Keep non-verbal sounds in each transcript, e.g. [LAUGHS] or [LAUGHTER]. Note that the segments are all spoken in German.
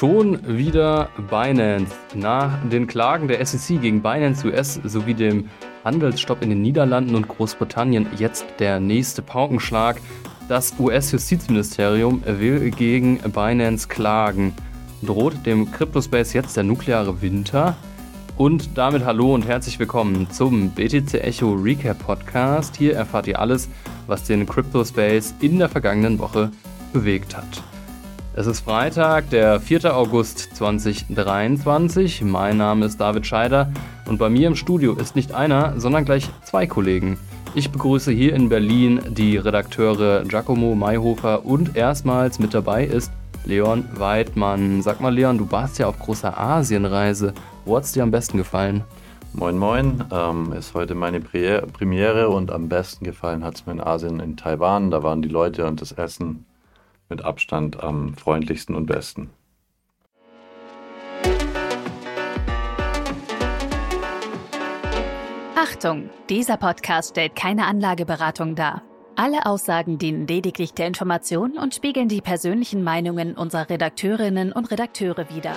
Schon wieder Binance. Nach den Klagen der SEC gegen Binance US sowie dem Handelsstopp in den Niederlanden und Großbritannien jetzt der nächste Paukenschlag. Das US-Justizministerium will gegen Binance klagen. Droht dem Cryptospace jetzt der nukleare Winter? Und damit hallo und herzlich willkommen zum BTC Echo Recap Podcast. Hier erfahrt ihr alles, was den Cryptospace in der vergangenen Woche bewegt hat. Es ist Freitag, der 4. August 2023. Mein Name ist David Scheider und bei mir im Studio ist nicht einer, sondern gleich zwei Kollegen. Ich begrüße hier in Berlin die Redakteure Giacomo Mayhofer und erstmals mit dabei ist Leon Weidmann. Sag mal, Leon, du warst ja auf großer Asienreise. Wo hat es dir am besten gefallen? Moin Moin, ähm, ist heute meine Premiere und am besten gefallen hat es mir in Asien in Taiwan. Da waren die Leute und das Essen mit Abstand am freundlichsten und besten. Achtung, dieser Podcast stellt keine Anlageberatung dar. Alle Aussagen dienen lediglich der Information und spiegeln die persönlichen Meinungen unserer Redakteurinnen und Redakteure wider.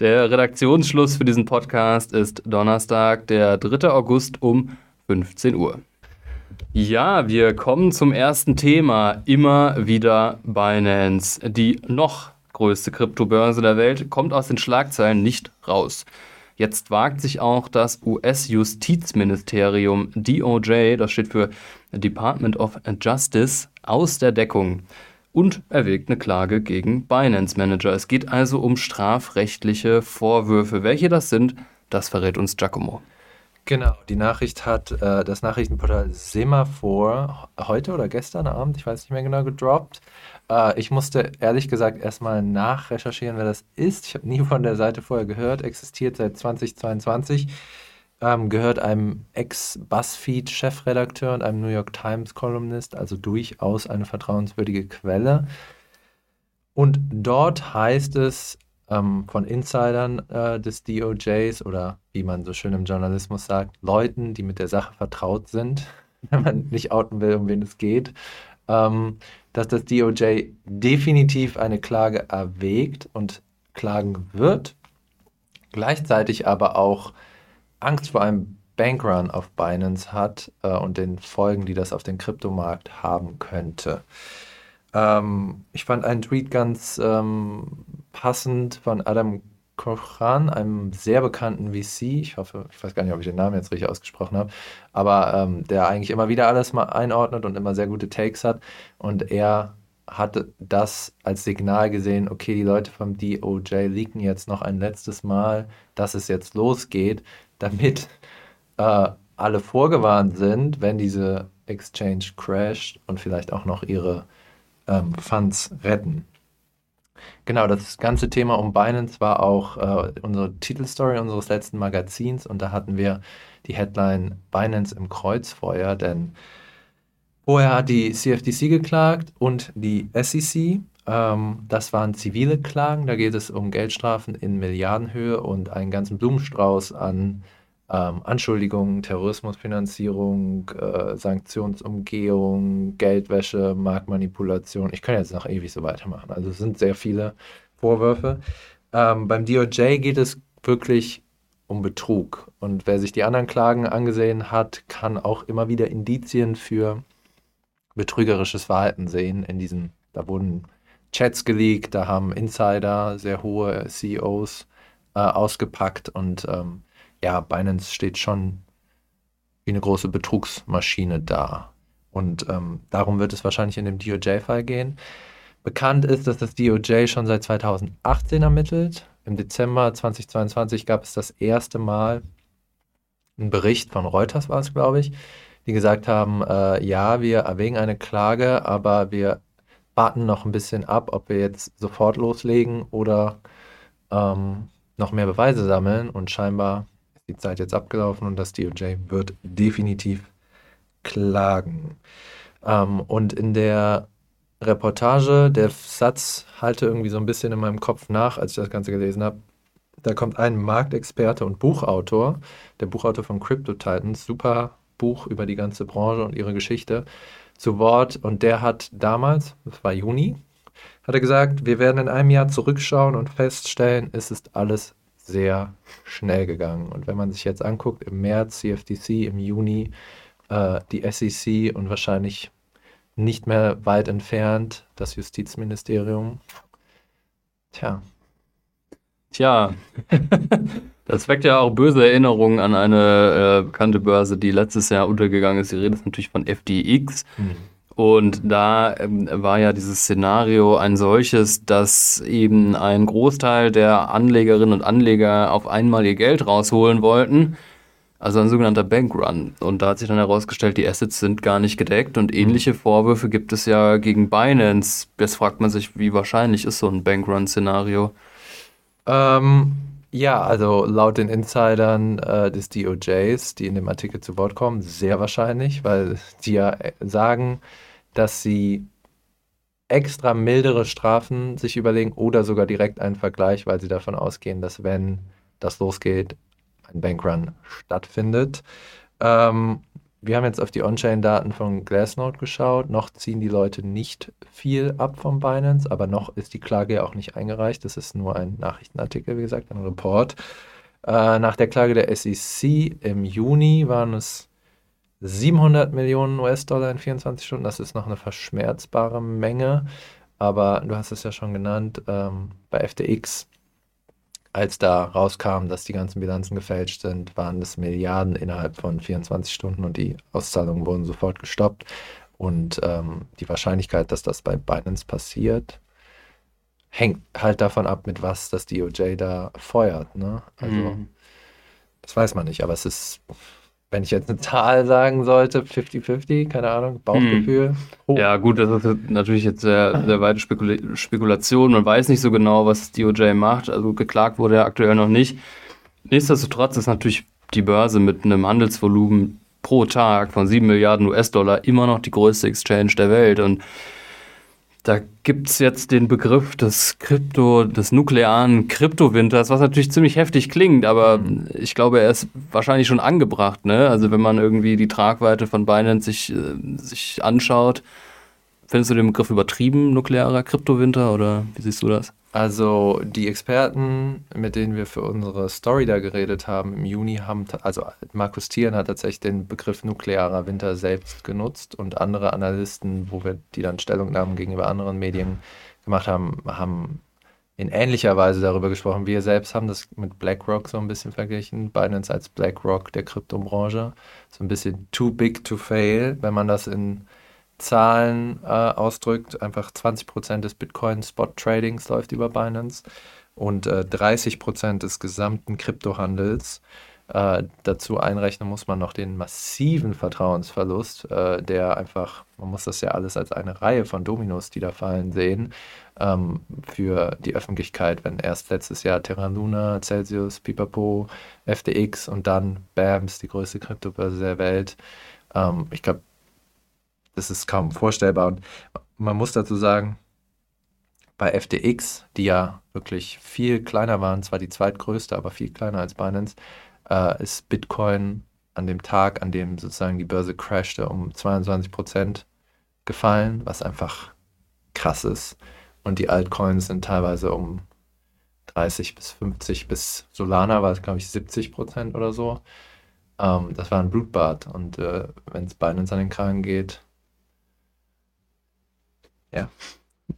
Der Redaktionsschluss für diesen Podcast ist Donnerstag, der 3. August um 15 Uhr. Ja, wir kommen zum ersten Thema. Immer wieder Binance. Die noch größte Kryptobörse der Welt kommt aus den Schlagzeilen nicht raus. Jetzt wagt sich auch das US-Justizministerium DOJ, das steht für Department of Justice, aus der Deckung und erwägt eine Klage gegen Binance Manager. Es geht also um strafrechtliche Vorwürfe. Welche das sind, das verrät uns Giacomo. Genau, die Nachricht hat äh, das Nachrichtenportal Semaphore heute oder gestern Abend, ich weiß nicht mehr genau, gedroppt. Äh, ich musste ehrlich gesagt erstmal nachrecherchieren, wer das ist. Ich habe nie von der Seite vorher gehört, existiert seit 2022, ähm, gehört einem Ex-Buzzfeed-Chefredakteur und einem New York Times-Kolumnist, also durchaus eine vertrauenswürdige Quelle. Und dort heißt es, ähm, von Insidern äh, des DOJs oder wie man so schön im Journalismus sagt, Leuten, die mit der Sache vertraut sind, [LAUGHS] wenn man nicht outen will, um wen es geht, ähm, dass das DOJ definitiv eine Klage erwägt und klagen wird, gleichzeitig aber auch Angst vor einem Bankrun auf Binance hat äh, und den Folgen, die das auf den Kryptomarkt haben könnte. Ähm, ich fand einen Tweet ganz ähm, passend von Adam Kochan, einem sehr bekannten VC. Ich hoffe, ich weiß gar nicht, ob ich den Namen jetzt richtig ausgesprochen habe, aber ähm, der eigentlich immer wieder alles mal einordnet und immer sehr gute Takes hat. Und er hatte das als Signal gesehen, okay, die Leute vom DOJ leaken jetzt noch ein letztes Mal, dass es jetzt losgeht, damit äh, alle vorgewarnt sind, wenn diese Exchange crasht und vielleicht auch noch ihre ähm, Funds retten. Genau, das ganze Thema um Binance war auch äh, unsere Titelstory unseres letzten Magazins und da hatten wir die Headline Binance im Kreuzfeuer, denn vorher hat die CFTC geklagt und die SEC. Ähm, das waren zivile Klagen, da geht es um Geldstrafen in Milliardenhöhe und einen ganzen Blumenstrauß an ähm, Anschuldigungen, Terrorismusfinanzierung, äh, Sanktionsumgehung, Geldwäsche, Marktmanipulation. Ich kann jetzt noch ewig so weitermachen. Also es sind sehr viele Vorwürfe. Ähm, beim DOJ geht es wirklich um Betrug. Und wer sich die anderen Klagen angesehen hat, kann auch immer wieder Indizien für betrügerisches Verhalten sehen. In diesen, da wurden Chats geleakt, da haben Insider, sehr hohe CEOs äh, ausgepackt und ähm, ja, Binance steht schon wie eine große Betrugsmaschine da. Und ähm, darum wird es wahrscheinlich in dem DOJ-Fall gehen. Bekannt ist, dass das DOJ schon seit 2018 ermittelt. Im Dezember 2022 gab es das erste Mal einen Bericht von Reuters, war es, glaube ich, die gesagt haben, äh, ja, wir erwägen eine Klage, aber wir warten noch ein bisschen ab, ob wir jetzt sofort loslegen oder ähm, noch mehr Beweise sammeln. Und scheinbar die Zeit jetzt abgelaufen und das DOJ wird definitiv klagen. Ähm, und in der Reportage, der Satz halte irgendwie so ein bisschen in meinem Kopf nach, als ich das Ganze gelesen habe. Da kommt ein Marktexperte und Buchautor, der Buchautor von Crypto Titans, super Buch über die ganze Branche und ihre Geschichte, zu Wort. Und der hat damals, das war Juni, hat er gesagt, wir werden in einem Jahr zurückschauen und feststellen, es ist alles sehr schnell gegangen. Und wenn man sich jetzt anguckt, im März CFTC, im Juni äh, die SEC und wahrscheinlich nicht mehr weit entfernt das Justizministerium. Tja. Tja, [LAUGHS] das weckt ja auch böse Erinnerungen an eine äh, bekannte Börse, die letztes Jahr untergegangen ist. Die Rede ist natürlich von FDX. Mhm. Und da ähm, war ja dieses Szenario ein solches, dass eben ein Großteil der Anlegerinnen und Anleger auf einmal ihr Geld rausholen wollten. Also ein sogenannter Bankrun. Und da hat sich dann herausgestellt, die Assets sind gar nicht gedeckt und ähnliche Vorwürfe gibt es ja gegen Binance. Jetzt fragt man sich, wie wahrscheinlich ist so ein Bankrun-Szenario? Ähm, ja, also laut den Insidern äh, des DOJs, die in dem Artikel zu Wort kommen, sehr wahrscheinlich, weil die ja äh, sagen, dass sie extra mildere Strafen sich überlegen oder sogar direkt einen Vergleich, weil sie davon ausgehen, dass wenn das losgeht, ein Bankrun stattfindet. Ähm, wir haben jetzt auf die On-Chain-Daten von Glassnode geschaut. Noch ziehen die Leute nicht viel ab vom Binance, aber noch ist die Klage ja auch nicht eingereicht. Das ist nur ein Nachrichtenartikel, wie gesagt, ein Report. Äh, nach der Klage der SEC im Juni waren es 700 Millionen US-Dollar in 24 Stunden. Das ist noch eine verschmerzbare Menge. Aber du hast es ja schon genannt, ähm, bei FTX als da rauskam, dass die ganzen Bilanzen gefälscht sind, waren es Milliarden innerhalb von 24 Stunden und die Auszahlungen wurden sofort gestoppt. Und ähm, die Wahrscheinlichkeit, dass das bei Binance passiert, hängt halt davon ab, mit was das DOJ da feuert. Ne? Also, mhm. das weiß man nicht, aber es ist wenn ich jetzt eine Zahl sagen sollte, 50-50, keine Ahnung, Bauchgefühl. Hm. Ja, gut, das ist natürlich jetzt sehr, sehr weite Spekula Spekulation. Man weiß nicht so genau, was DOJ macht. Also geklagt wurde er aktuell noch nicht. Nichtsdestotrotz ist natürlich die Börse mit einem Handelsvolumen pro Tag von 7 Milliarden US-Dollar immer noch die größte Exchange der Welt. Und da gibt es jetzt den Begriff des Krypto, des nuklearen Kryptowinters, was natürlich ziemlich heftig klingt, aber mhm. ich glaube, er ist wahrscheinlich schon angebracht. Ne? Also wenn man irgendwie die Tragweite von Binance sich, äh, sich anschaut, findest du den Begriff übertrieben, nuklearer Kryptowinter, oder wie siehst du das? Also die Experten, mit denen wir für unsere Story da geredet haben im Juni, haben, also Markus Thieren hat tatsächlich den Begriff nuklearer Winter selbst genutzt und andere Analysten, wo wir die dann Stellungnahmen gegenüber anderen Medien gemacht haben, haben in ähnlicher Weise darüber gesprochen. Wir selbst haben das mit BlackRock so ein bisschen verglichen, Binance als BlackRock der Kryptobranche. So ein bisschen too big to fail, wenn man das in Zahlen äh, ausdrückt, einfach 20% des Bitcoin-Spot-Tradings läuft über Binance und äh, 30% des gesamten Kryptohandels. Äh, dazu einrechnen muss man noch den massiven Vertrauensverlust, äh, der einfach, man muss das ja alles als eine Reihe von Dominos, die da fallen, sehen, ähm, für die Öffentlichkeit, wenn erst letztes Jahr Terra Luna, Celsius, Pipapo, FTX und dann BAMS, die größte Kryptobörse der Welt. Ähm, ich glaube, das ist kaum vorstellbar. Und man muss dazu sagen, bei FTX, die ja wirklich viel kleiner waren, zwar die zweitgrößte, aber viel kleiner als Binance, äh, ist Bitcoin an dem Tag, an dem sozusagen die Börse crashte, um 22 Prozent gefallen, was einfach krass ist. Und die Altcoins sind teilweise um 30 bis 50 bis Solana war es, glaube ich, 70 Prozent oder so. Ähm, das war ein Blutbad. Und äh, wenn es Binance an den Kragen geht, ja.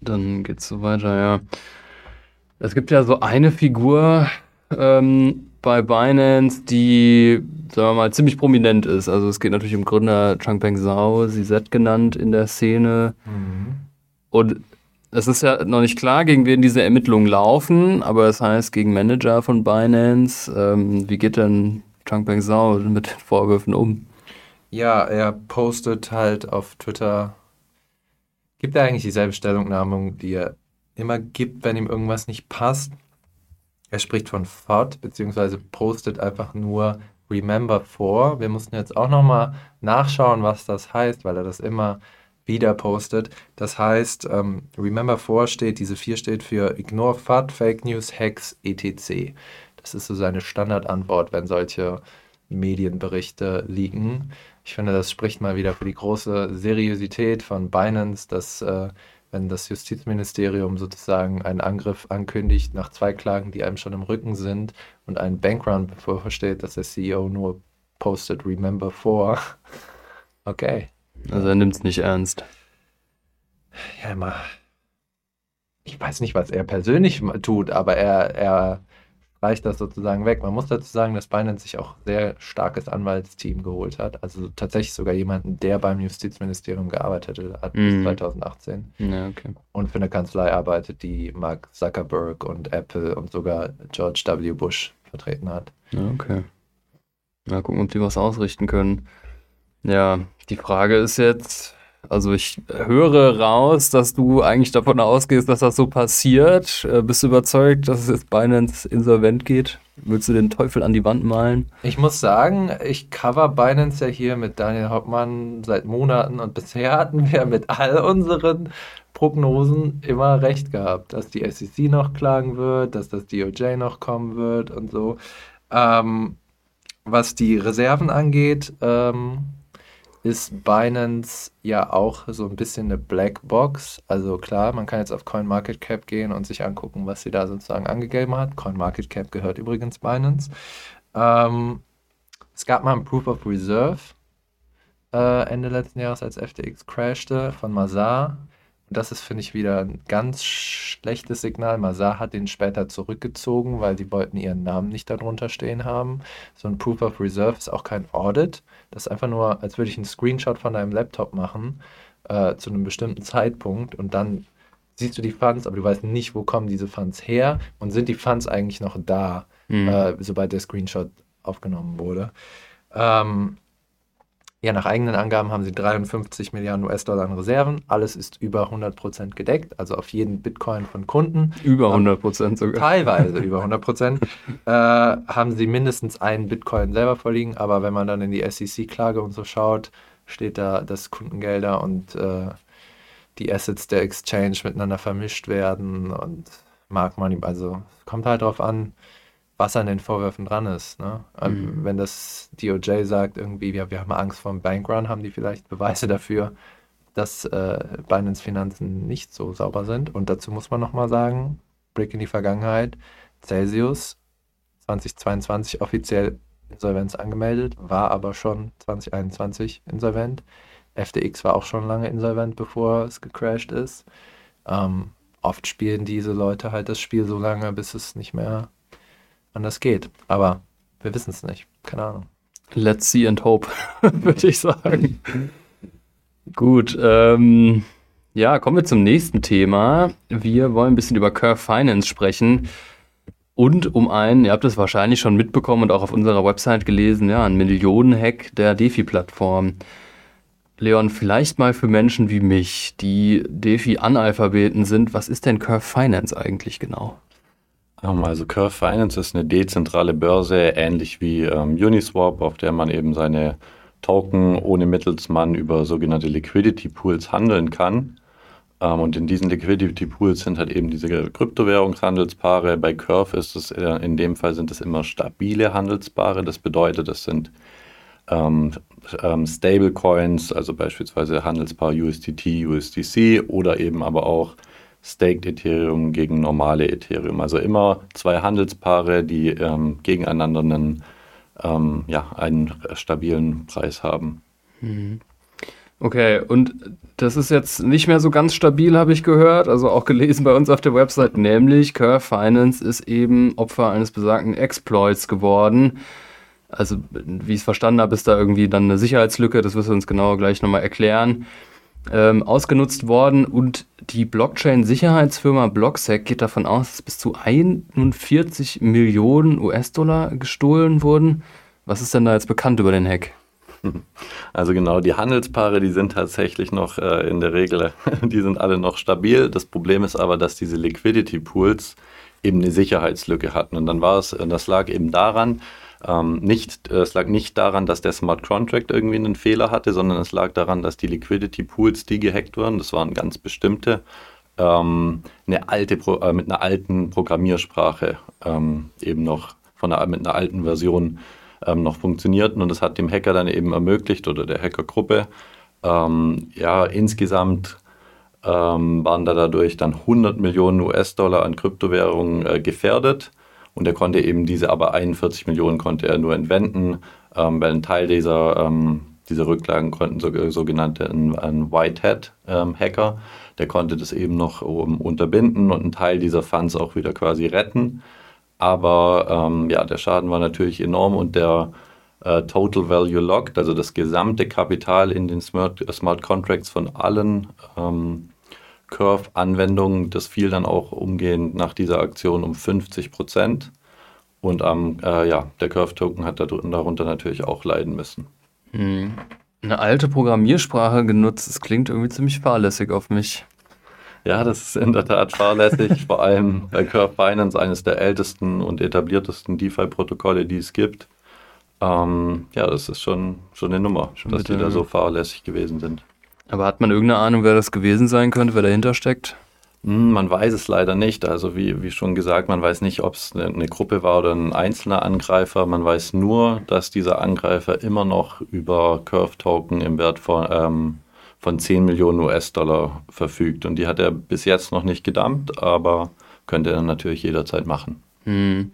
Dann geht's so weiter, ja. Es gibt ja so eine Figur ähm, bei Binance, die, sagen wir mal, ziemlich prominent ist. Also es geht natürlich um Gründer Changpeng Zhao, CZ genannt in der Szene. Mhm. Und es ist ja noch nicht klar, gegen wen diese Ermittlungen laufen, aber es heißt gegen Manager von Binance. Ähm, wie geht denn Changpeng Zhao mit den Vorwürfen um? Ja, er postet halt auf Twitter Gibt er eigentlich dieselbe Stellungnahme, die er immer gibt, wenn ihm irgendwas nicht passt? Er spricht von FOD, beziehungsweise postet einfach nur Remember vor. Wir mussten jetzt auch nochmal nachschauen, was das heißt, weil er das immer wieder postet. Das heißt, ähm, Remember 4 steht, diese 4 steht für Ignore FUD, Fake News, Hacks, etc. Das ist so seine Standardantwort, wenn solche Medienberichte liegen. Ich finde, das spricht mal wieder für die große Seriosität von Binance, dass äh, wenn das Justizministerium sozusagen einen Angriff ankündigt nach zwei Klagen, die einem schon im Rücken sind und ein Bankrun bevorsteht, dass der CEO nur postet Remember for. [LAUGHS] Okay. Also er nimmt es nicht ernst. Ja, immer. Ich weiß nicht, was er persönlich tut, aber er, er reicht das sozusagen weg. Man muss dazu sagen, dass Binance sich auch sehr starkes Anwaltsteam geholt hat. Also tatsächlich sogar jemanden, der beim Justizministerium gearbeitet hat bis Mhm. 2018 Ja, okay. und für eine Kanzlei arbeitet, die Mark Zuckerberg und Apple und sogar George W. Bush vertreten hat. Ja, okay. Mal gucken, ob die was ausrichten können. Ja, die Frage ist jetzt, also ich höre raus, dass du eigentlich davon ausgehst, dass das so passiert. Äh, Bist du überzeugt, dass es jetzt Binance insolvent geht? Willst du den Teufel an die Wand malen? Ich muss sagen, ich cover Binance ja hier mit Daniel Hauptmann seit Monaten und bisher hatten wir mit all unseren Prognosen immer recht gehabt, dass die SEC noch klagen wird, dass das DOJ noch kommen wird und so. Ähm, was die Reserven angeht, ähm, ist Binance ja auch so ein bisschen eine Blackbox. Also klar, man kann jetzt auf CoinMarketCap gehen und sich angucken, was sie da sozusagen angegeben hat. CoinMarketCap gehört übrigens Binance. Ähm, es gab mal ein Proof of Reserve äh, Ende letzten Jahres, als FTX crashte, von Mazar. Und das ist, finde ich, wieder ein ganz schlechtes Signal. Mazar hat den später zurückgezogen, weil die wollten ihren Namen nicht darunter stehen haben. So ein Proof of Reserve ist auch kein Audit. Das ist einfach nur, als würde ich einen Screenshot von deinem Laptop machen äh, zu einem bestimmten Zeitpunkt und dann siehst du die Funds, aber du weißt nicht, wo kommen diese Funds her und sind die Funds eigentlich noch da, Hm. äh, sobald der Screenshot aufgenommen wurde. Ähm, ja, nach eigenen Angaben haben sie 53 Milliarden US-Dollar an Reserven. Alles ist über 100% gedeckt, also auf jeden Bitcoin von Kunden. Über 100 Prozent sogar. Teilweise über [LAUGHS] 100 Prozent, äh, haben sie mindestens einen Bitcoin selber vorliegen, aber wenn man dann in die SEC-Klage und so schaut, steht da, dass Kundengelder und äh, die Assets der Exchange miteinander vermischt werden und Mark Money, also kommt halt darauf an, was an den Vorwürfen dran ist. Ne? Also, Mhm. Wenn das DOJ sagt, irgendwie, wir, wir haben Angst vor einem Bankrun, haben die vielleicht Beweise dafür, dass äh, Binance Finanzen nicht so sauber sind. Und dazu muss man nochmal sagen, Blick in die Vergangenheit, Celsius 2022 offiziell Insolvenz angemeldet, war aber schon 2021 insolvent. FTX war auch schon lange insolvent, bevor es gecrashed ist. Ähm, oft spielen diese Leute halt das Spiel so lange, bis es nicht mehr anders geht. Aber wir wissen es nicht. Keine Ahnung. Let's see and hope, [LAUGHS] würde ich sagen. [LAUGHS] Gut, ähm, ja, kommen wir zum nächsten Thema. Wir wollen ein bisschen über Curve Finance sprechen. Und um einen, ihr habt es wahrscheinlich schon mitbekommen und auch auf unserer Website gelesen, ja, ein Millionen-Hack der DeFi-Plattform. Leon, vielleicht mal für Menschen wie mich, die DeFi-Analphabeten sind, was ist denn Curve Finance eigentlich genau? Also Curve Finance ist eine dezentrale Börse, ähnlich wie ähm, Uniswap, auf der man eben seine Token ohne Mittelsmann über sogenannte Liquidity Pools handeln kann. Ähm, und in diesen Liquidity Pools sind halt eben diese Kryptowährungshandelspaare. Bei Curve ist es äh, in dem Fall sind es immer stabile Handelspaare. Das bedeutet, das sind ähm, ähm, Stablecoins, also beispielsweise Handelspaar USDT, USDC oder eben aber auch Staked Ethereum gegen normale Ethereum. Also immer zwei Handelspaare, die ähm, gegeneinander einen, ähm, ja, einen stabilen Preis haben. Okay, und das ist jetzt nicht mehr so ganz stabil, habe ich gehört, also auch gelesen bei uns auf der Website, nämlich Curve Finance ist eben Opfer eines besagten Exploits geworden. Also, wie ich es verstanden habe, ist da irgendwie dann eine Sicherheitslücke, das wirst du uns genau gleich nochmal erklären, ähm, ausgenutzt worden und die Blockchain-Sicherheitsfirma Blocksec geht davon aus, dass bis zu 41 Millionen US-Dollar gestohlen wurden. Was ist denn da jetzt bekannt über den Hack? [LAUGHS] Also genau, die Handelspaare, die sind tatsächlich noch äh, in der Regel, [LAUGHS] die sind alle noch stabil. Das Problem ist aber, dass diese Liquidity Pools eben eine Sicherheitslücke hatten. Und dann war es, das lag eben daran, ähm, nicht, äh, es lag nicht daran, dass der Smart Contract irgendwie einen Fehler hatte, sondern es lag daran, dass die Liquidity Pools, die gehackt wurden, das waren ganz bestimmte, ähm, eine alte, Pro- äh, mit einer alten Programmiersprache ähm, eben noch von einer, mit einer alten Version ähm, noch funktionierten und das hat dem Hacker dann eben ermöglicht oder der Hackergruppe ähm, ja insgesamt ähm, waren da dadurch dann 100 Millionen US-Dollar an Kryptowährungen äh, gefährdet. Und er konnte eben diese aber 41 Millionen konnte er nur entwenden, ähm, weil ein Teil dieser, ähm, dieser Rücklagen konnten so, sogenannte ein, ein Whitehead-Hacker, ähm, der konnte das eben noch unterbinden und einen Teil dieser Funds auch wieder quasi retten. Aber ähm, ja, der Schaden war natürlich enorm und der äh, Total Value Locked, also das gesamte Kapital in den Smart, Smart Contracts von allen ähm, Curve-Anwendungen, das fiel dann auch umgehend nach dieser Aktion um 50 Prozent. Und ähm, äh, ja, der Curve-Token hat darunter natürlich auch leiden müssen. Hm. Eine alte Programmiersprache genutzt, das klingt irgendwie ziemlich fahrlässig auf mich. Ja, das ist in der Tat fahrlässig, [LAUGHS] vor allem bei Curve Finance, eines der ältesten und etabliertesten DeFi-Protokolle, die es gibt. Ähm, ja, das ist schon, schon eine Nummer, schon dass die da so fahrlässig gewesen sind. Aber hat man irgendeine Ahnung, wer das gewesen sein könnte, wer dahinter steckt? Hm, man weiß es leider nicht. Also wie, wie schon gesagt, man weiß nicht, ob es eine, eine, Gruppe war oder ein einzelner Angreifer. Man weiß nur, dass dieser Angreifer immer noch über Curve-Token im Wert von, ähm, von 10 Millionen US-Dollar verfügt. Und die hat er bis jetzt noch nicht gedumpt, aber könnte er natürlich jederzeit machen. Hm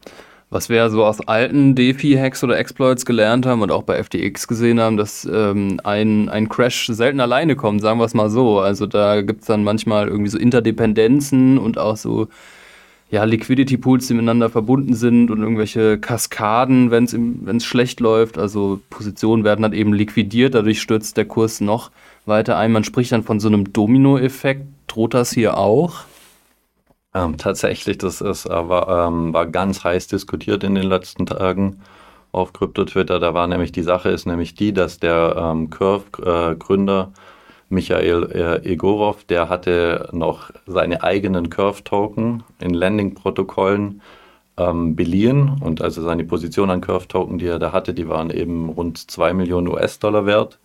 was wir so aus alten DeFi-Hacks oder Exploits gelernt haben und auch bei FTX gesehen haben, dass ähm, ein, ein Crash selten alleine kommt, sagen wir es mal so. Also da gibt es dann manchmal irgendwie so Interdependenzen und auch so ja, Liquidity-Pools, die miteinander verbunden sind und irgendwelche Kaskaden, wenn es schlecht läuft. Also Positionen werden dann eben liquidiert, dadurch stürzt der Kurs noch weiter ein. Man spricht dann von so einem Domino-Effekt. Droht das hier auch? Ähm, tatsächlich, das ist, aber, ähm, war ganz heiß diskutiert in den letzten Tagen auf Krypto-Twitter. Da war nämlich die Sache ist nämlich die, dass der ähm, Curve-Gründer äh, Michael äh, Egorov, der hatte noch seine eigenen Curve-Token in Landing-Protokollen ähm, beliehen und also seine Position an Curve-Token, die er da hatte, die waren eben rund 2 Millionen US-Dollar wert.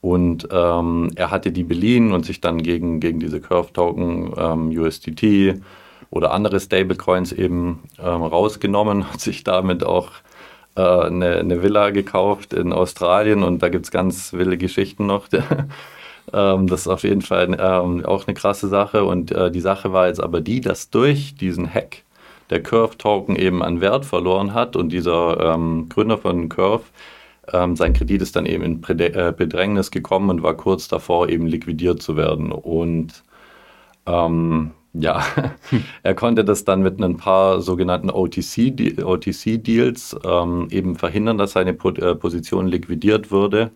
Und ähm, er hatte die beliehen und sich dann gegen, gegen diese Curve-Token, ähm, USDT oder andere Stablecoins eben ähm, rausgenommen, [LAUGHS] hat sich damit auch äh, eine, eine, Villa gekauft in Australien und da gibt es ganz wilde Geschichten noch. [LAUGHS] Ähm, das ist auf jeden Fall ähm, auch eine krasse Sache. Und äh, die Sache war jetzt aber die, dass durch diesen Hack der Curve-Token eben an Wert verloren hat und dieser ähm, Gründer von Curve ähm, sein Kredit ist dann eben in äh, Bedrängnis gekommen und war kurz davor, eben liquidiert zu werden. Und ähm, ja, [LAUGHS] er konnte das dann mit ein paar sogenannten OTC-Deals OTC ähm, eben verhindern, dass seine äh, Position liquidiert würde,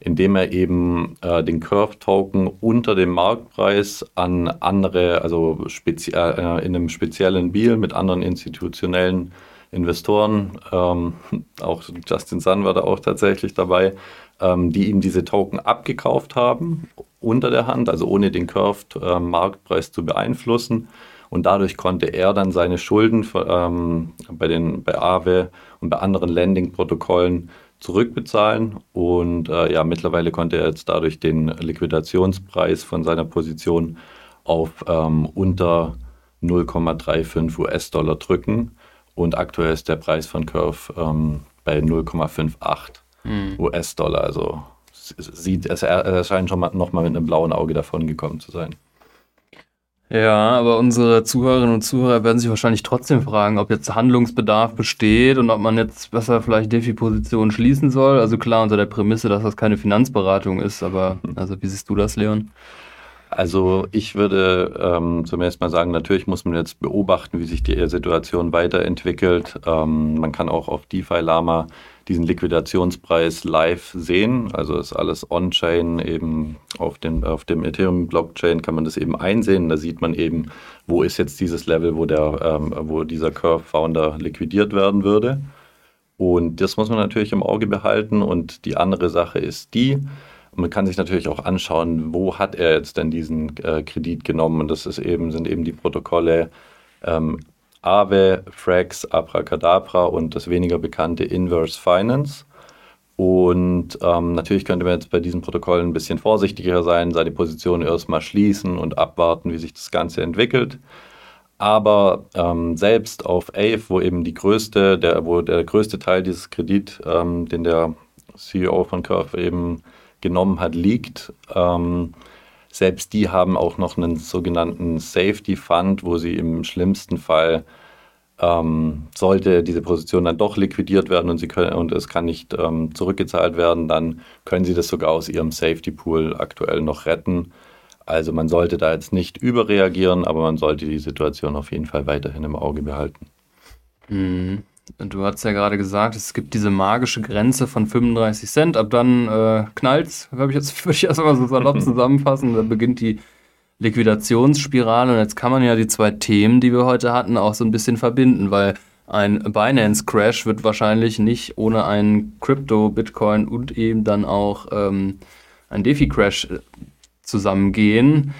indem er eben äh, den Curve-Token unter dem Marktpreis an andere, also äh, in einem speziellen Deal mit anderen institutionellen Investoren, ähm, [LAUGHS] auch Justin Sun war da auch tatsächlich dabei, ähm, die ihm diese Token abgekauft haben unter der Hand, also ohne den Curved-Marktpreis äh, zu beeinflussen. Und dadurch konnte er dann seine Schulden ähm, bei, den, bei Aave und bei anderen Landing-Protokollen zurückbezahlen. Und äh, ja, mittlerweile konnte er jetzt dadurch den Liquidationspreis von seiner Position auf ähm, unter 0,35 US-Dollar drücken. Und aktuell ist der Preis von Curve ähm, bei 0,58 mhm. US-Dollar. Also sieht, es erscheint schon mal, noch mal mit einem blauen Auge davon gekommen zu sein. Ja, aber unsere Zuhörerinnen und Zuhörer werden sich wahrscheinlich trotzdem fragen, ob jetzt Handlungsbedarf besteht und ob man jetzt besser vielleicht Defi-Positionen schließen soll. Also klar, unter der Prämisse, dass das keine Finanzberatung ist, aber also wie siehst du das, Leon? Also ich würde ähm, zunächst mal sagen, natürlich muss man jetzt beobachten, wie sich die Situation weiterentwickelt. Ähm, man kann auch auf DeFi Lama diesen Liquidationspreis live sehen. Also ist alles on-chain, eben auf, den, auf dem Ethereum-Blockchain kann man das eben einsehen. Da sieht man eben, wo ist jetzt dieses Level, wo, der, ähm, wo dieser Curve-Founder liquidiert werden würde. Und das muss man natürlich im Auge behalten. Und die andere Sache ist die, man kann sich natürlich auch anschauen, wo hat er jetzt denn diesen äh, Kredit genommen. Und das ist eben, sind eben die Protokolle ähm, Aave, Frax, Abracadabra und das weniger bekannte Inverse Finance. Und ähm, natürlich könnte man jetzt bei diesen Protokollen ein bisschen vorsichtiger sein, seine Position erstmal schließen und abwarten, wie sich das Ganze entwickelt. Aber ähm, selbst auf AVE, wo eben die größte, der, wo der größte Teil dieses Kredit, ähm, den der CEO von Curve eben genommen hat, liegt, ähm, selbst die haben auch noch einen sogenannten Safety Fund, wo sie im schlimmsten Fall ähm, sollte diese Position dann doch liquidiert werden und, sie können, und es kann nicht ähm, zurückgezahlt werden, dann können sie das sogar aus ihrem Safety Pool aktuell noch retten. Also man sollte da jetzt nicht überreagieren, aber man sollte die Situation auf jeden Fall weiterhin im Auge behalten. Mhm. Du hast ja gerade gesagt, es gibt diese magische Grenze von 35 Cent. Ab dann äh, knallt's, glaube ich jetzt, [LAUGHS] würde ich erstmal so salopp [LAUGHS] zusammenfassen. Da beginnt die Liquidationsspirale. Und jetzt kann man ja die zwei Themen, die wir heute hatten, auch so ein bisschen verbinden, weil ein Binance-Crash wird wahrscheinlich nicht ohne einen Crypto, Bitcoin und eben dann auch ähm, ein DeFi-Crash äh, zusammengehen.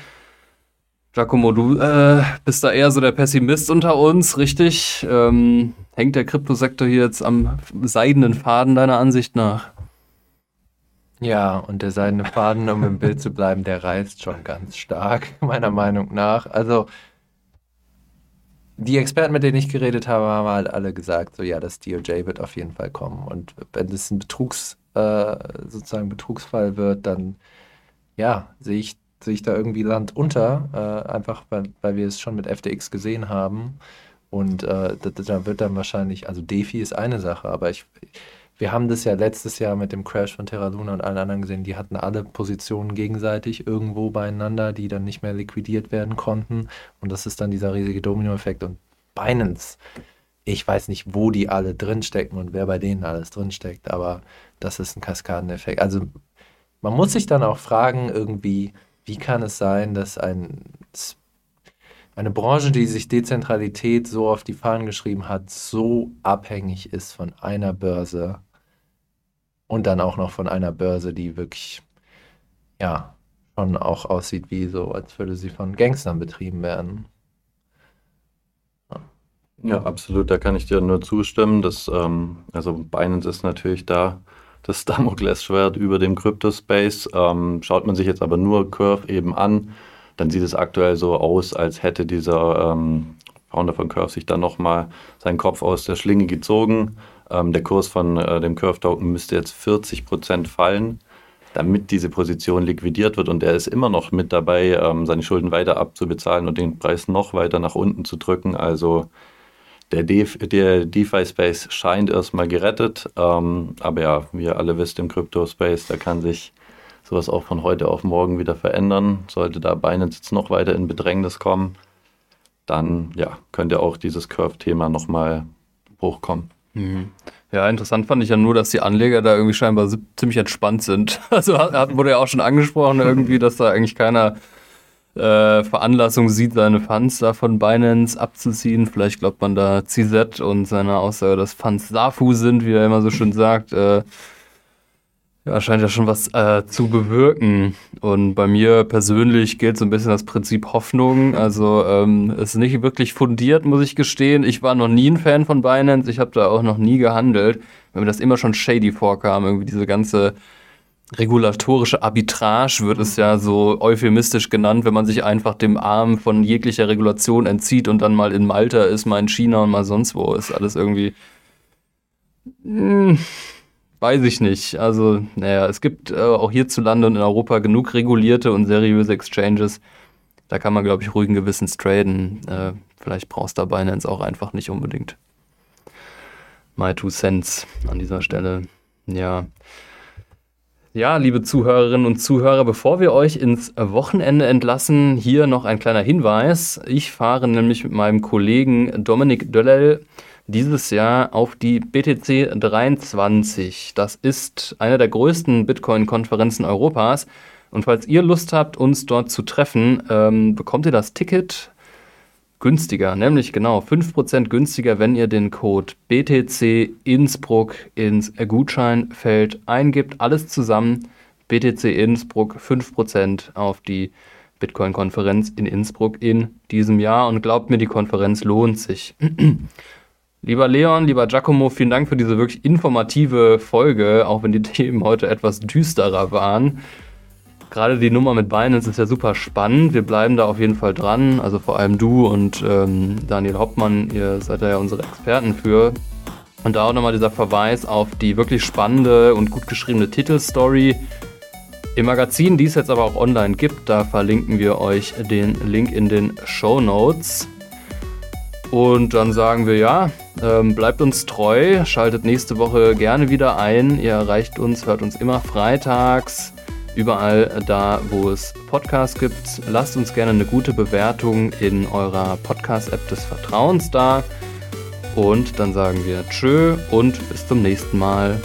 Giacomo, du äh, bist da eher so der Pessimist unter uns, richtig? Ähm, hängt der Kryptosektor hier jetzt am seidenen Faden deiner Ansicht nach? Ja, und der seidene Faden, um im Bild zu bleiben, der reißt schon ganz stark, [LAUGHS] meiner Meinung nach. Also, die Experten, mit denen ich geredet habe, haben halt alle gesagt, so ja, das DOJ wird auf jeden Fall kommen. Und wenn es ein Betrugs, äh, sozusagen Betrugsfall wird, dann ja, sehe ich sehe ich da irgendwie Land unter, äh, einfach weil, weil wir es schon mit FTX gesehen haben. Und äh, da, wird dann wahrscheinlich, also DeFi ist eine Sache, aber ich, wir haben das ja letztes Jahr mit dem Crash von Terra Luna und allen anderen gesehen, die hatten alle Positionen gegenseitig irgendwo beieinander, die dann nicht mehr liquidiert werden konnten. Und das ist dann dieser riesige Dominoeffekt. Und Binance, ich weiß nicht, wo die alle drinstecken und wer bei denen alles drinsteckt, aber das ist ein Kaskadeneffekt. Also man muss sich dann auch fragen, irgendwie, wie kann es sein, dass ein, eine Branche, die sich Dezentralität so auf die Fahnen geschrieben hat, so abhängig ist von einer Börse und dann auch noch von einer Börse, die wirklich, ja, schon auch aussieht wie so, als würde sie von Gangstern betrieben werden. Ja, absolut, da kann ich dir nur zustimmen. Dass, ähm, also Binance ist natürlich da das Damoklesschwert über dem Crypto-Space. Ähm, schaut man sich jetzt aber nur Curve eben an, dann sieht es aktuell so aus, als hätte dieser ähm, Founder von Curve sich dann nochmal seinen Kopf aus der Schlinge gezogen. Ähm, der Kurs von äh, dem Curve-Token müsste jetzt 40 Prozent fallen, damit diese Position liquidiert wird. Und er ist immer noch mit dabei, ähm, seine Schulden weiter abzubezahlen und den Preis noch weiter nach unten zu drücken. Also der, der DeFi-Space scheint erstmal gerettet. Ähm, aber ja, wie ihr alle wisst, im Crypto-Space, da kann sich sowas auch von heute auf morgen wieder verändern. Sollte da Binance jetzt noch weiter in Bedrängnis kommen, dann ja, könnte auch dieses Curve-Thema nochmal hochkommen. Mhm. Ja, interessant fand ich ja nur, dass die Anleger da irgendwie scheinbar ziemlich entspannt sind. [LAUGHS] Also hat, wurde ja auch schon angesprochen, irgendwie, dass da eigentlich keiner äh, Veranlassung sieht, seine Funds da von Binance abzuziehen. Vielleicht glaubt man da CZ und seine Aussage, dass Funds Safu sind, wie er immer so schön sagt. Äh, ja, scheint ja schon was äh, zu bewirken. Und bei mir persönlich gilt so ein bisschen das Prinzip Hoffnung. Also ähm, ist nicht wirklich fundiert, muss ich gestehen. Ich war noch nie ein Fan von Binance. Ich habe da auch noch nie gehandelt, weil mir das immer schon shady vorkam. Irgendwie diese ganze regulatorische Arbitrage wird es ja so euphemistisch genannt, wenn man sich einfach dem Arm von jeglicher Regulation entzieht und dann mal in Malta ist, mal in China und mal sonst wo. Ist alles irgendwie. Hm, weiß ich nicht. Also, naja, es gibt äh, auch hierzulande und in Europa genug regulierte und seriöse Exchanges. Da kann man, glaube ich, ruhigen Gewissens traden. Äh, vielleicht brauchst du Binance auch einfach nicht unbedingt. My two cents an dieser Stelle. Ja. Ja, liebe Zuhörerinnen und Zuhörer, bevor wir euch ins Wochenende entlassen, hier noch ein kleiner Hinweis. Ich fahre nämlich mit meinem Kollegen Dominik Döllel dieses Jahr auf die BTC 23. Das ist eine der größten Bitcoin-Konferenzen Europas. Und falls ihr Lust habt, uns dort zu treffen, ähm, bekommt ihr das Ticket günstiger, nämlich genau 5% günstiger, wenn ihr den Code BTC Innsbruck ins Gutscheinfeld eingibt. Alles zusammen BTC Innsbruck 5% auf die Bitcoin-Konferenz in Innsbruck in diesem Jahr. Und glaubt mir, die Konferenz lohnt sich. [CLEARS THROAT] Lieber Leon, lieber Giacomo, vielen Dank für diese wirklich informative Folge, auch wenn die Themen heute etwas düsterer waren gerade die Nummer mit Binance ist ja super spannend. Wir bleiben da auf jeden Fall dran. Also vor allem du und ähm, Daniel Hoppmann, ihr seid ja unsere Experten für. Und da auch nochmal dieser Verweis auf die wirklich spannende und gut geschriebene Titelstory Im Magazin, die es jetzt aber auch online gibt, da verlinken wir euch den Link in den Show Notes. Und dann sagen wir ja, ähm, bleibt uns treu, schaltet nächste Woche gerne wieder ein. Ihr erreicht uns, hört uns immer freitags, überall da, wo es Podcasts gibt. Lasst uns gerne eine gute Bewertung in eurer Podcast-App des Vertrauens da. Und dann sagen wir Tschö und bis zum nächsten Mal.